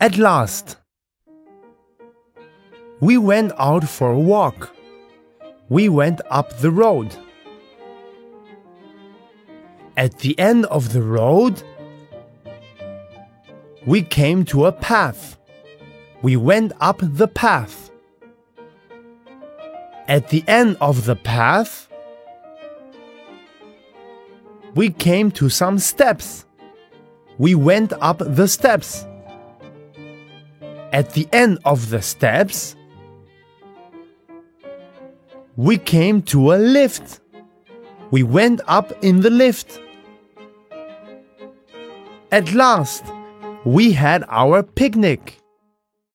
At last, we went out for a walk. We went up the road. At the end of the road, we came to a path. We went up the path. At the end of the path, we came to some steps. We went up the steps. At the end of the steps, we came to a lift. We went up in the lift. At last, we had our picnic.